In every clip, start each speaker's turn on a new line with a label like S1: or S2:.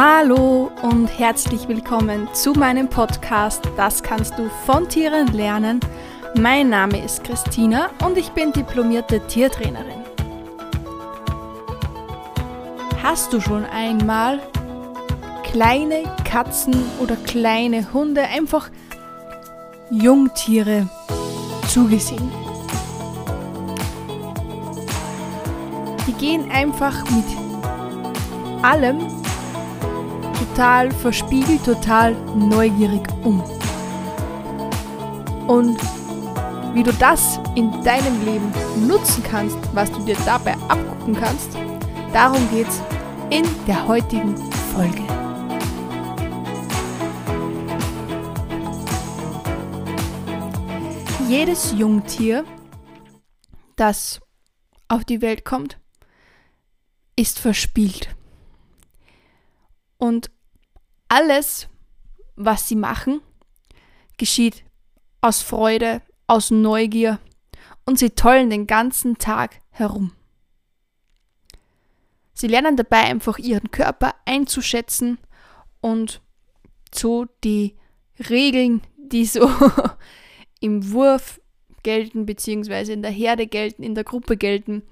S1: Hallo und herzlich willkommen zu meinem Podcast Das kannst du von Tieren lernen. Mein Name ist Christina und ich bin diplomierte Tiertrainerin. Hast du schon einmal kleine Katzen oder kleine Hunde, einfach Jungtiere zugesehen? Die gehen einfach mit allem total verspiegelt, total neugierig um. Und wie du das in deinem Leben nutzen kannst, was du dir dabei abgucken kannst, darum geht's in der heutigen Folge. Jedes Jungtier, das auf die Welt kommt, ist verspielt. Und alles, was sie machen, geschieht aus Freude, aus Neugier und sie tollen den ganzen Tag herum. Sie lernen dabei einfach ihren Körper einzuschätzen und so die Regeln, die so im Wurf gelten, beziehungsweise in der Herde gelten, in der Gruppe gelten,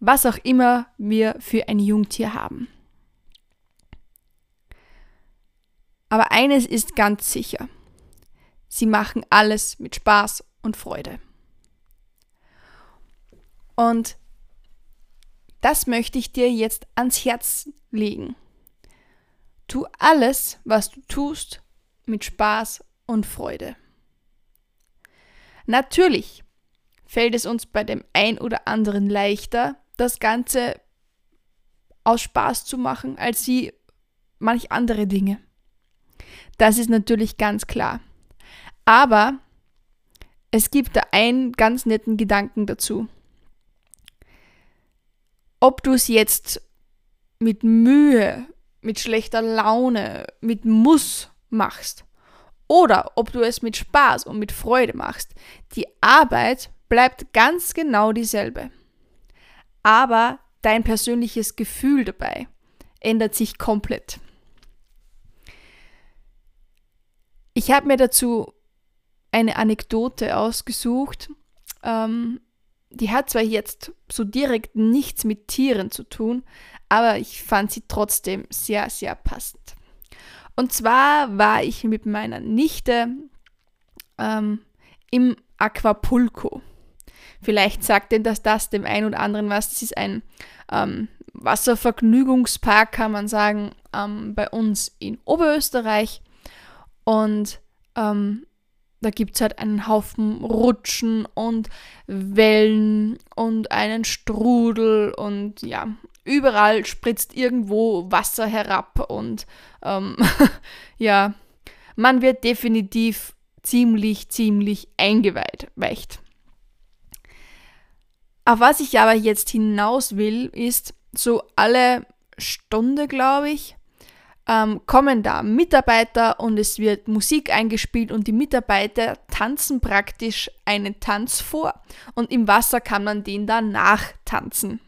S1: was auch immer wir für ein Jungtier haben. Aber eines ist ganz sicher. Sie machen alles mit Spaß und Freude. Und das möchte ich dir jetzt ans Herz legen. Tu alles, was du tust, mit Spaß und Freude. Natürlich fällt es uns bei dem ein oder anderen leichter, das Ganze aus Spaß zu machen, als sie manch andere Dinge. Das ist natürlich ganz klar. Aber es gibt da einen ganz netten Gedanken dazu. Ob du es jetzt mit Mühe, mit schlechter Laune, mit Muss machst oder ob du es mit Spaß und mit Freude machst, die Arbeit bleibt ganz genau dieselbe. Aber dein persönliches Gefühl dabei ändert sich komplett. Ich habe mir dazu eine Anekdote ausgesucht. Ähm, die hat zwar jetzt so direkt nichts mit Tieren zu tun, aber ich fand sie trotzdem sehr, sehr passend. Und zwar war ich mit meiner Nichte ähm, im Aquapulco. Vielleicht sagt denn das das dem einen oder anderen was. Das ist ein ähm, Wasservergnügungspark, kann man sagen, ähm, bei uns in Oberösterreich. Und ähm, da gibt es halt einen Haufen Rutschen und Wellen und einen Strudel und ja, überall spritzt irgendwo Wasser herab und ähm, ja, man wird definitiv ziemlich, ziemlich eingeweicht. Auf was ich aber jetzt hinaus will, ist so alle Stunde, glaube ich, ähm, kommen da Mitarbeiter und es wird Musik eingespielt und die Mitarbeiter tanzen praktisch einen Tanz vor und im Wasser kann man den dann nachtanzen.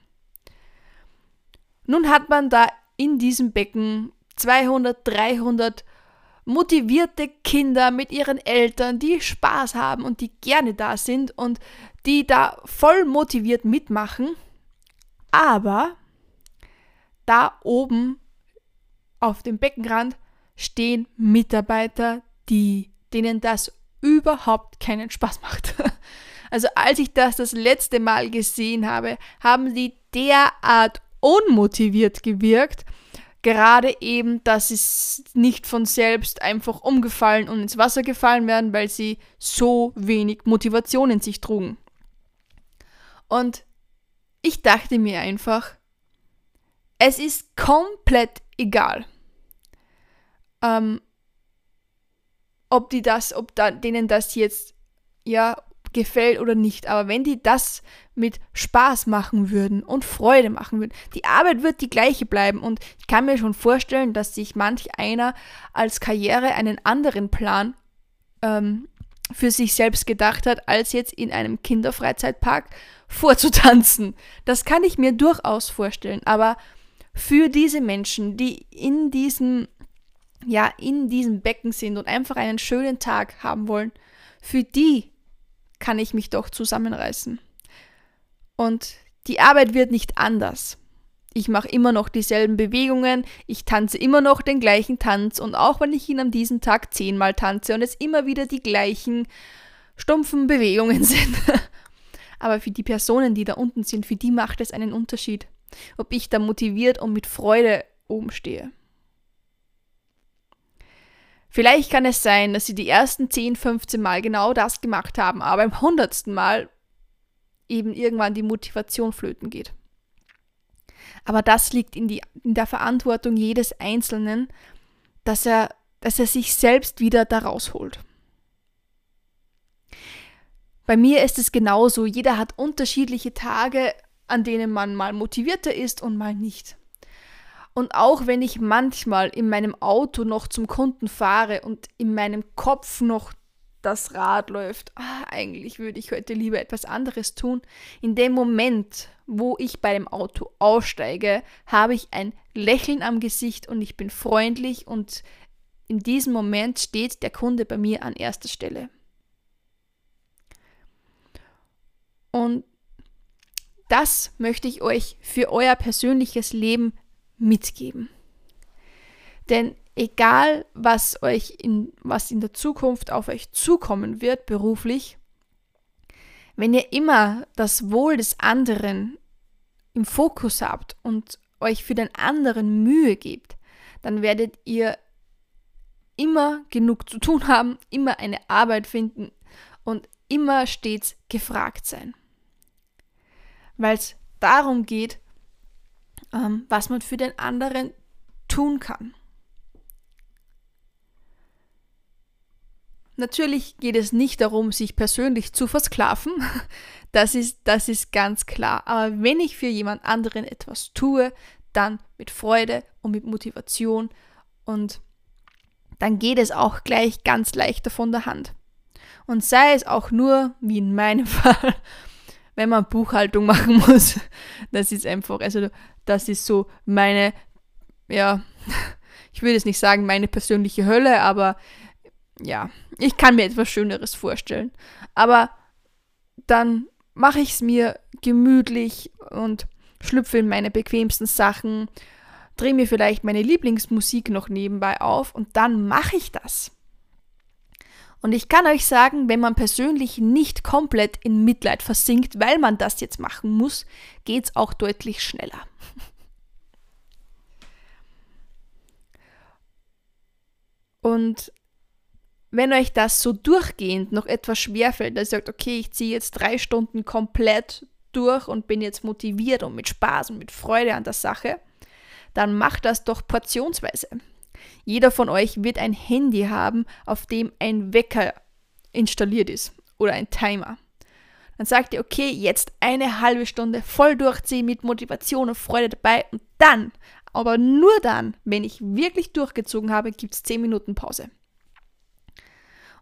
S1: Nun hat man da in diesem Becken 200, 300 motivierte Kinder mit ihren Eltern, die Spaß haben und die gerne da sind und die da voll motiviert mitmachen. Aber da oben auf dem Beckenrand stehen Mitarbeiter, die, denen das überhaupt keinen Spaß macht. Also als ich das das letzte Mal gesehen habe, haben die derart unmotiviert gewirkt, gerade eben, dass sie nicht von selbst einfach umgefallen und ins Wasser gefallen werden, weil sie so wenig Motivation in sich trugen. Und ich dachte mir einfach, es ist komplett egal, ähm, ob die das, ob da, denen das jetzt ja gefällt oder nicht. Aber wenn die das mit Spaß machen würden und Freude machen würden, die Arbeit wird die gleiche bleiben. Und ich kann mir schon vorstellen, dass sich manch einer als Karriere einen anderen Plan ähm, für sich selbst gedacht hat, als jetzt in einem Kinderfreizeitpark vorzutanzen. Das kann ich mir durchaus vorstellen. Aber für diese Menschen, die in diesem, ja, in diesem Becken sind und einfach einen schönen Tag haben wollen, für die kann ich mich doch zusammenreißen. Und die Arbeit wird nicht anders. Ich mache immer noch dieselben Bewegungen, ich tanze immer noch den gleichen Tanz und auch wenn ich ihn an diesem Tag zehnmal tanze und es immer wieder die gleichen stumpfen Bewegungen sind. Aber für die Personen, die da unten sind, für die macht es einen Unterschied, ob ich da motiviert und mit Freude oben stehe. Vielleicht kann es sein, dass sie die ersten 10, 15 Mal genau das gemacht haben, aber im hundertsten Mal eben irgendwann die Motivation flöten geht. Aber das liegt in, die, in der Verantwortung jedes Einzelnen, dass er, dass er sich selbst wieder da rausholt. Bei mir ist es genauso. Jeder hat unterschiedliche Tage, an denen man mal motivierter ist und mal nicht. Und auch wenn ich manchmal in meinem Auto noch zum Kunden fahre und in meinem Kopf noch das Rad läuft, ah, eigentlich würde ich heute lieber etwas anderes tun. In dem Moment, wo ich bei dem Auto aussteige, habe ich ein Lächeln am Gesicht und ich bin freundlich und in diesem Moment steht der Kunde bei mir an erster Stelle. Und das möchte ich euch für euer persönliches Leben mitgeben. Denn egal, was euch in, was in der Zukunft auf euch zukommen wird, beruflich, wenn ihr immer das Wohl des anderen im Fokus habt und euch für den anderen Mühe gebt, dann werdet ihr immer genug zu tun haben, immer eine Arbeit finden und immer stets gefragt sein weil es darum geht, ähm, was man für den anderen tun kann. Natürlich geht es nicht darum, sich persönlich zu versklaven. Das ist, das ist ganz klar. Aber wenn ich für jemand anderen etwas tue, dann mit Freude und mit Motivation und dann geht es auch gleich ganz leichter von der Hand. Und sei es auch nur, wie in meinem Fall, wenn man Buchhaltung machen muss. Das ist einfach, also das ist so meine, ja, ich würde jetzt nicht sagen meine persönliche Hölle, aber ja, ich kann mir etwas Schöneres vorstellen. Aber dann mache ich es mir gemütlich und schlüpfe in meine bequemsten Sachen, drehe mir vielleicht meine Lieblingsmusik noch nebenbei auf und dann mache ich das. Und ich kann euch sagen, wenn man persönlich nicht komplett in Mitleid versinkt, weil man das jetzt machen muss, geht es auch deutlich schneller. Und wenn euch das so durchgehend noch etwas schwerfällt, dass ihr sagt, okay, ich ziehe jetzt drei Stunden komplett durch und bin jetzt motiviert und mit Spaß und mit Freude an der Sache, dann macht das doch portionsweise. Jeder von euch wird ein Handy haben, auf dem ein Wecker installiert ist oder ein Timer. Dann sagt ihr, okay, jetzt eine halbe Stunde voll durchziehen mit Motivation und Freude dabei und dann, aber nur dann, wenn ich wirklich durchgezogen habe, gibt es 10 Minuten Pause.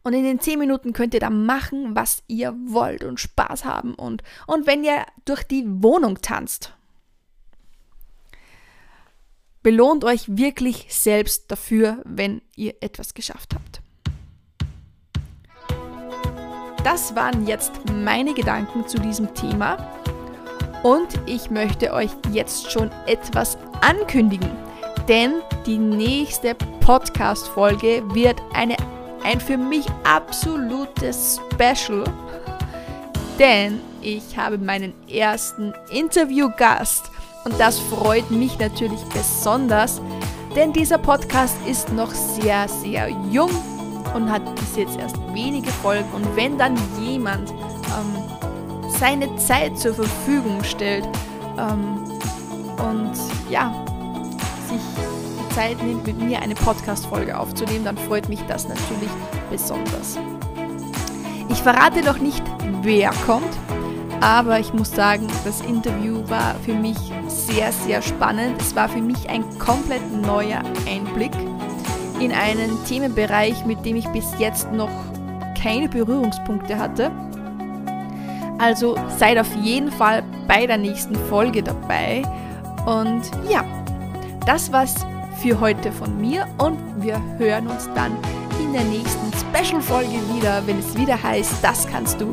S1: Und in den 10 Minuten könnt ihr dann machen, was ihr wollt und Spaß haben. Und, und wenn ihr durch die Wohnung tanzt Belohnt euch wirklich selbst dafür, wenn ihr etwas geschafft habt. Das waren jetzt meine Gedanken zu diesem Thema und ich möchte euch jetzt schon etwas ankündigen, denn die nächste Podcast-Folge wird eine, ein für mich absolutes Special, denn ich habe meinen ersten Interviewgast und das freut mich natürlich besonders, denn dieser Podcast ist noch sehr, sehr jung und hat bis jetzt erst wenige Folgen. Und wenn dann jemand ähm, seine Zeit zur Verfügung stellt ähm, und ja, sich die Zeit nimmt, mit mir eine Podcast-Folge aufzunehmen, dann freut mich das natürlich besonders. Ich verrate noch nicht, wer kommt, aber ich muss sagen, das Interview war für mich sehr, sehr spannend. Es war für mich ein komplett neuer Einblick in einen Themenbereich, mit dem ich bis jetzt noch keine Berührungspunkte hatte. Also seid auf jeden Fall bei der nächsten Folge dabei. Und ja, das war's für heute von mir und wir hören uns dann in der nächsten Special-Folge wieder, wenn es wieder heißt, das kannst du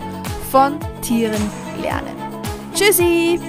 S1: von Tieren lernen. Tschüssi!